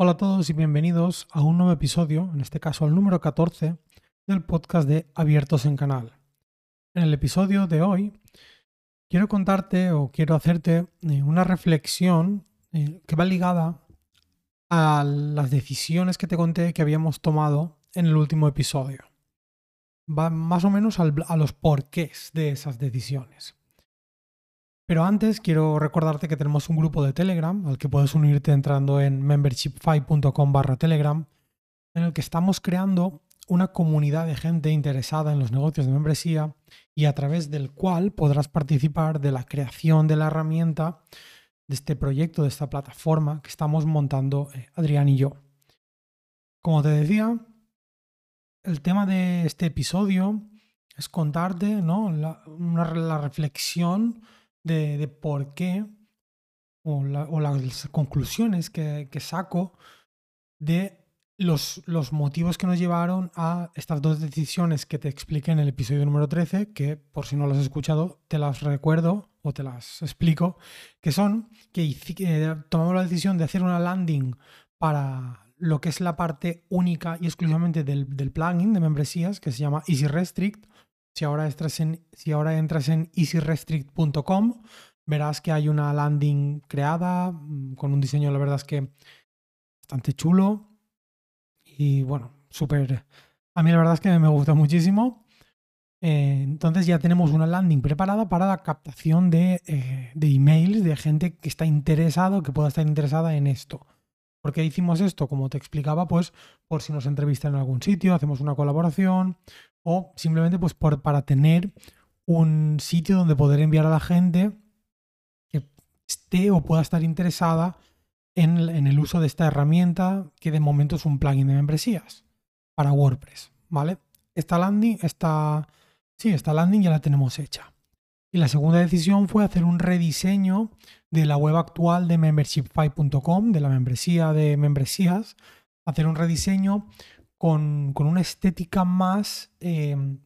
Hola a todos y bienvenidos a un nuevo episodio, en este caso al número 14 del podcast de Abiertos en Canal. En el episodio de hoy quiero contarte o quiero hacerte eh, una reflexión eh, que va ligada a las decisiones que te conté que habíamos tomado en el último episodio. Va más o menos a los porqués de esas decisiones. Pero antes quiero recordarte que tenemos un grupo de Telegram al que puedes unirte entrando en membership5.com barra Telegram, en el que estamos creando una comunidad de gente interesada en los negocios de membresía y a través del cual podrás participar de la creación de la herramienta de este proyecto, de esta plataforma que estamos montando eh, Adrián y yo. Como te decía, el tema de este episodio es contarte ¿no? la reflexión de, por qué o, las conclusiones que, que saco de los, los, motivos que nos llevaron a estas dos decisiones que te expliqué en el episodio número 13, que por si no las has escuchado, te las recuerdo o te las explico, que son que tomamos la decisión de hacer una landing para lo que es la parte única y exclusivamente del, del plugin de membresías, que se llama Easy Restrict. Si ahora entras en, easyrestrict.com, verás que hay una landing creada mm, con un diseño, la verdad es que bastante chulo, y bueno, súper... A mí la verdad es que me gusta muchísimo. Eh, entonces ya tenemos una landing preparada para la captación de, eh, de, emails de gente que está interesado, que pueda estar interesada en esto. ¿Por qué hicimos esto? Como te explicaba, pues por si nos entrevistan en algún sitio, hacemos una colaboración o simplemente pues para tener un sitio donde poder enviar a la gente que esté o pueda estar interesada en, el uso de esta herramienta que de momento es un plugin de membresías para WordPress, ¿vale? Esta landing, esta, sí, esta landing ya la tenemos hecha. Y la segunda decisión fue hacer un rediseño de la web actual de membership5.com, de la membresía de membresías, hacer un rediseño con, una estética más em,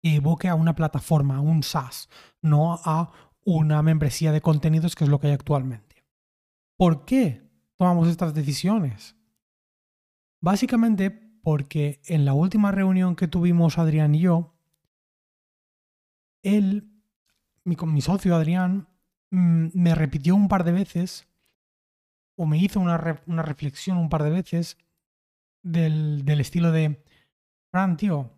que evoque a una plataforma, a un SaaS, no a una membresía de contenidos que es lo que hay actualmente. ¿Por qué tomamos estas decisiones? Básicamente porque en la última reunión que tuvimos Adrián y yo, él, mi, socio Adrián, mm, me repitió un par de veces, o me hizo una, reflexión un par de veces, del, estilo de, Fran, tío,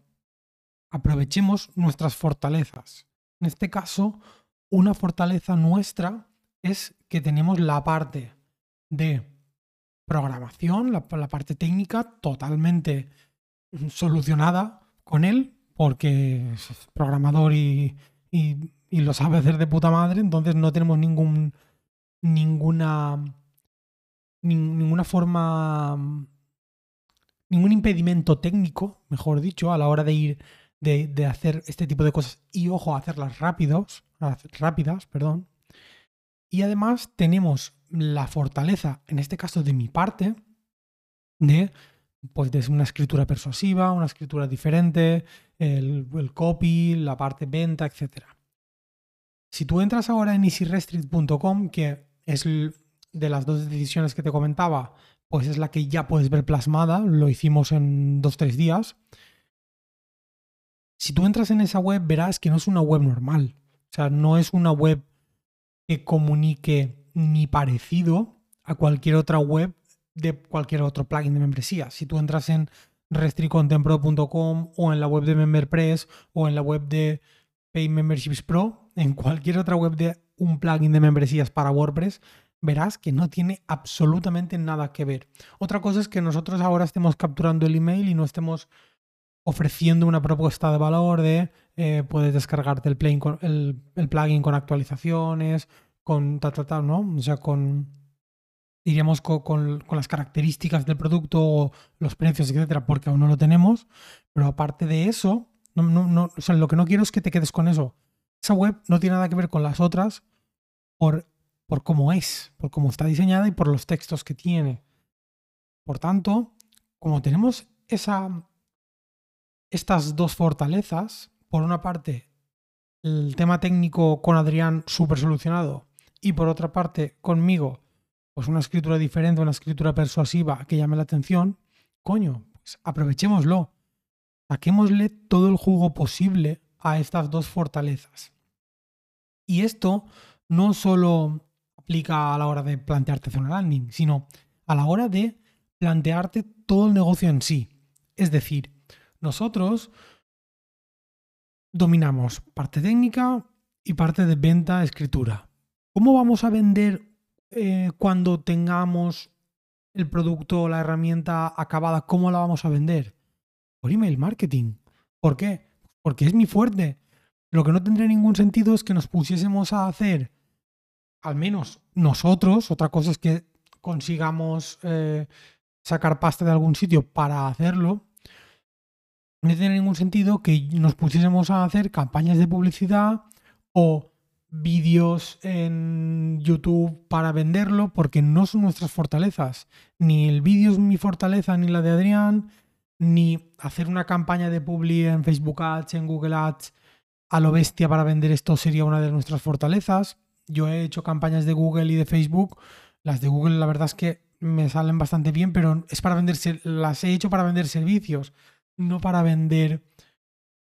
aprovechemos nuestras fortalezas. En este caso, una fortaleza nuestra es que tenemos la parte de programación, la, parte técnica totalmente solucionada con él, porque es programador y, y, lo sabe hacer de puta madre, entonces no tenemos ningún ninguna ninguna forma ningún impedimento técnico, mejor dicho, a la hora de ir de, de hacer este tipo de cosas y ojo, hacerlas rápidos, rápidas, perdón. Y además tenemos la fortaleza, en este caso de mi parte, de pues de una escritura persuasiva, una escritura diferente, el, copy, la parte venta, etc. Si tú entras ahora en easyrestrict.com, que es de las dos decisiones que te comentaba, pues es la que ya puedes ver plasmada, lo hicimos en dos, tres días. Si tú entras en esa web, verás que no es una web normal. O sea, no es una web que comunique ni parecido a cualquier otra web de cualquier otro plugin de membresía. Si tú entras en restricontempro.com o en la web de MemberPress o en la web de Pay Memberships Pro, en cualquier otra web de un plugin de membresías para WordPress, verás que no tiene absolutamente nada que ver. Otra cosa es que nosotros ahora estemos capturando el email y no estemos ofreciendo una propuesta de valor de eh, puedes descargarte el, plugin con, el, plugin con actualizaciones, con tal, tal, ¿no? O sea, con, diríamos, con, las características del producto, o los precios, etcétera, porque aún no lo tenemos. Pero aparte de eso, no, no, o sea, lo que no quiero es que te quedes con eso. Esa web no tiene nada que ver con las otras por, por cómo es, por cómo está diseñada y por los textos que tiene. Por tanto, como tenemos esa, estas dos fortalezas, por una parte, el tema técnico con Adrián súper solucionado y por otra parte, conmigo, pues una escritura diferente, una escritura persuasiva que llame la atención, coño, pues aprovechémoslo. Saquémosle todo el jugo posible a estas dos fortalezas. Y esto no solo aplica a la hora de plantearte hacer una landing, sino a la hora de plantearte todo el negocio en sí. Es decir, nosotros dominamos parte técnica y parte de venta, escritura. ¿Cómo vamos a vender eh, cuando tengamos el producto o la herramienta acabada? ¿Cómo la vamos a vender? Por email marketing. ¿Por qué? Porque es mi fuerte. Lo que no tendría ningún sentido es que nos pusiésemos a hacer, al menos nosotros, otra cosa es que consigamos eh, sacar pasta de algún sitio para hacerlo, no tiene ningún sentido que nos pusiésemos a hacer campañas de publicidad o vídeos en YouTube para venderlo, porque no son nuestras fortalezas. Ni el vídeo es mi fortaleza, ni la de Adrián, ni hacer una campaña de publi en Facebook Ads, en Google Ads, a lo bestia para vender esto sería una de nuestras fortalezas. Yo he hecho campañas de Google y de Facebook. Las de Google, la verdad es que me salen bastante bien, pero es para vender, las he hecho para vender servicios no para vender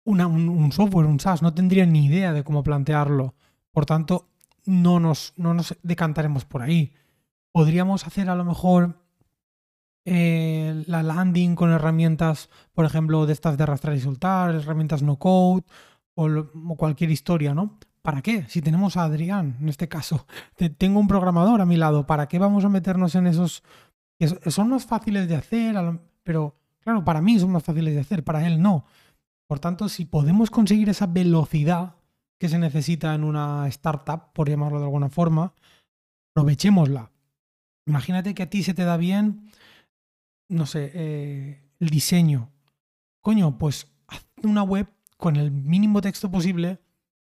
un, software, un SaaS. No tendría ni idea de cómo plantearlo. Por tanto, no nos, no nos decantaremos por ahí. Podríamos hacer a lo mejor eh, la landing con herramientas, por ejemplo, de estas de arrastrar y soltar, herramientas no code o, cualquier historia, ¿no? ¿Para qué? Si tenemos a Adrián, en este caso, tengo un programador a mi lado, ¿para qué vamos a meternos en esos? Son más fáciles de hacer, pero Claro, para mí son más fáciles de hacer, para él no. Por tanto, si podemos conseguir esa velocidad que se necesita en una startup, por llamarlo de alguna forma, aprovechémosla. Imagínate que a ti se te da bien, no sé, eh, el diseño. Coño, pues haz una web con el mínimo texto posible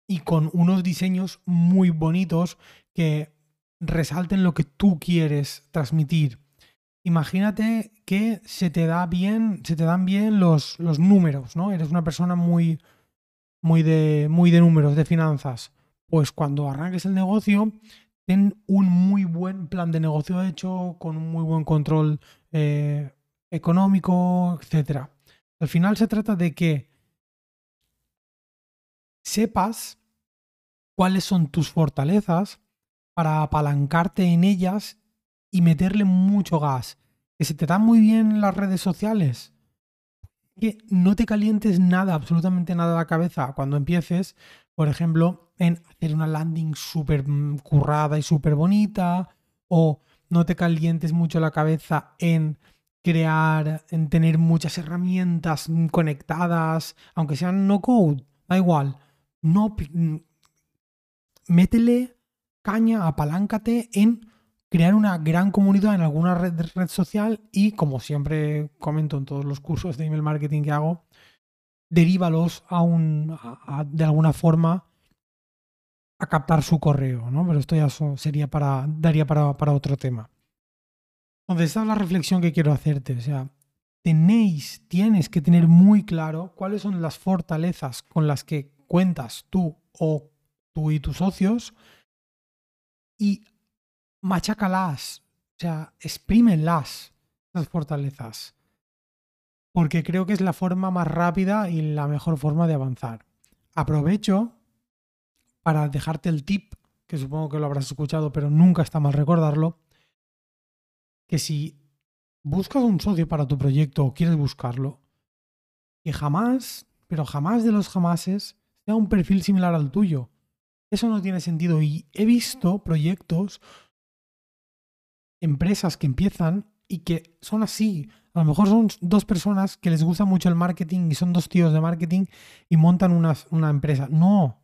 y con unos diseños muy bonitos que resalten lo que tú quieres transmitir imagínate que se te da bien, se te dan bien los, los números, ¿no? Eres una persona muy, muy de, muy de números, de finanzas. Pues cuando arranques el negocio, ten un muy buen plan de negocio hecho, con un muy buen control eh, económico, etc. Al final se trata de que sepas cuáles son tus fortalezas para apalancarte en ellas y meterle mucho gas. Que se te dan muy bien las redes sociales. Que no te calientes nada, absolutamente nada la cabeza cuando empieces, por ejemplo, en hacer una landing súper currada y súper bonita. O no te calientes mucho la cabeza en crear, en tener muchas herramientas conectadas, aunque sean no code, da igual. No, métele caña, apaláncate en crear una gran comunidad en alguna red, social y, como siempre comento en todos los cursos de email marketing que hago, derívalos a un, de alguna forma a captar su correo, ¿no? Pero esto ya sería para, daría para, para otro tema. Entonces, esta es la reflexión que quiero hacerte. O sea, tenéis, tienes que tener muy claro cuáles son las fortalezas con las que cuentas tú o tú y tus socios y machácalas, o sea, exprímenlas, las fortalezas. Porque creo que es la forma más rápida y la mejor forma de avanzar. Aprovecho para dejarte el tip, que supongo que lo habrás escuchado, pero nunca está mal recordarlo, que si buscas un socio para tu proyecto o quieres buscarlo, que jamás, pero jamás de los jamases, un perfil similar al tuyo. Eso no tiene sentido y he visto proyectos empresas que empiezan y que son así. A lo mejor son dos personas que les gusta mucho el marketing y son dos tíos de marketing y montan una, una empresa. No,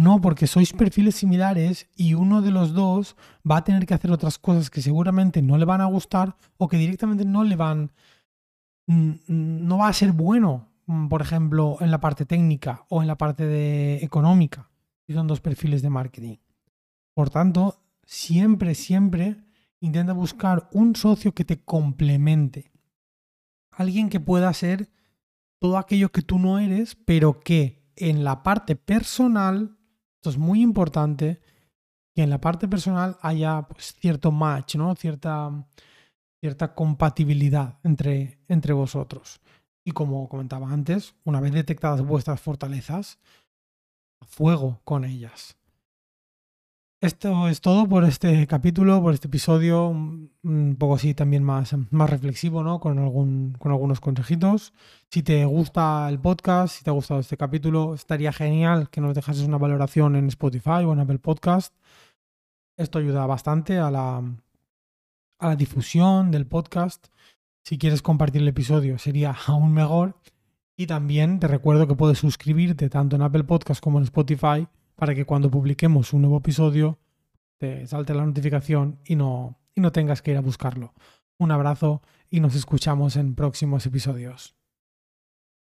no, porque sois perfiles similares y uno de los dos va a tener que hacer otras cosas que seguramente no le van a gustar o que directamente no le van, no va a ser bueno, por ejemplo, en la parte técnica o en la parte de económica. Y son dos perfiles de marketing. Por tanto, siempre, siempre Intenta buscar un socio que te complemente. Alguien que pueda ser todo aquello que tú no eres, pero que en la parte personal, esto es muy importante, que en la parte personal haya pues, cierto match, ¿no? Cierta, cierta compatibilidad entre, entre vosotros. Y como comentaba antes, una vez detectadas vuestras fortalezas, a fuego con ellas. Esto es todo por este capítulo, por este episodio, un poco así también más, más reflexivo, ¿no? Con, algún, con algunos consejitos. Si te gusta el podcast, si te ha gustado este capítulo, estaría genial que nos dejases una valoración en Spotify o en Apple Podcast. Esto ayuda bastante a la, a la difusión del podcast. Si quieres compartir el episodio sería aún mejor. Y también te recuerdo que puedes suscribirte tanto en Apple Podcast como en Spotify para que cuando publiquemos un nuevo episodio te salte la notificación y no, y no tengas que ir a buscarlo. Un abrazo y nos escuchamos en próximos episodios.